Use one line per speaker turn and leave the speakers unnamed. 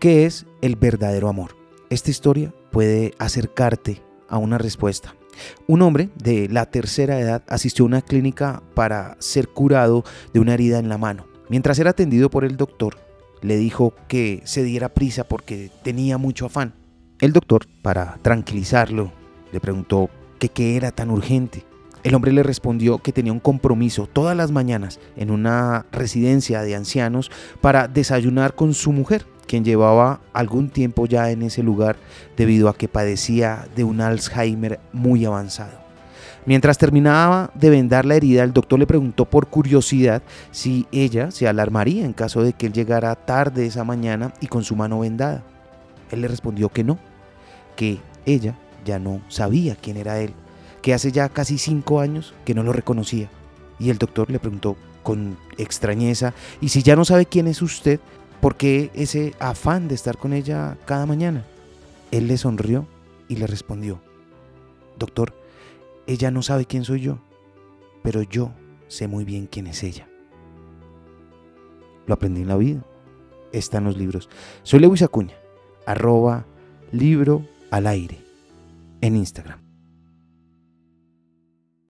¿Qué es el verdadero amor? Esta historia puede acercarte a una respuesta. Un hombre de la tercera edad asistió a una clínica para ser curado de una herida en la mano. Mientras era atendido por el doctor, le dijo que se diera prisa porque tenía mucho afán. El doctor, para tranquilizarlo, le preguntó que qué era tan urgente. El hombre le respondió que tenía un compromiso todas las mañanas en una residencia de ancianos para desayunar con su mujer, quien llevaba algún tiempo ya en ese lugar debido a que padecía de un Alzheimer muy avanzado. Mientras terminaba de vendar la herida, el doctor le preguntó por curiosidad si ella se alarmaría en caso de que él llegara tarde esa mañana y con su mano vendada. Él le respondió que no, que ella ya no sabía quién era él que hace ya casi cinco años que no lo reconocía. Y el doctor le preguntó con extrañeza, ¿y si ya no sabe quién es usted, por qué ese afán de estar con ella cada mañana? Él le sonrió y le respondió, Doctor, ella no sabe quién soy yo, pero yo sé muy bien quién es ella. Lo aprendí en la vida. Está en los libros. Soy Lewis Acuña, arroba libro al aire en Instagram.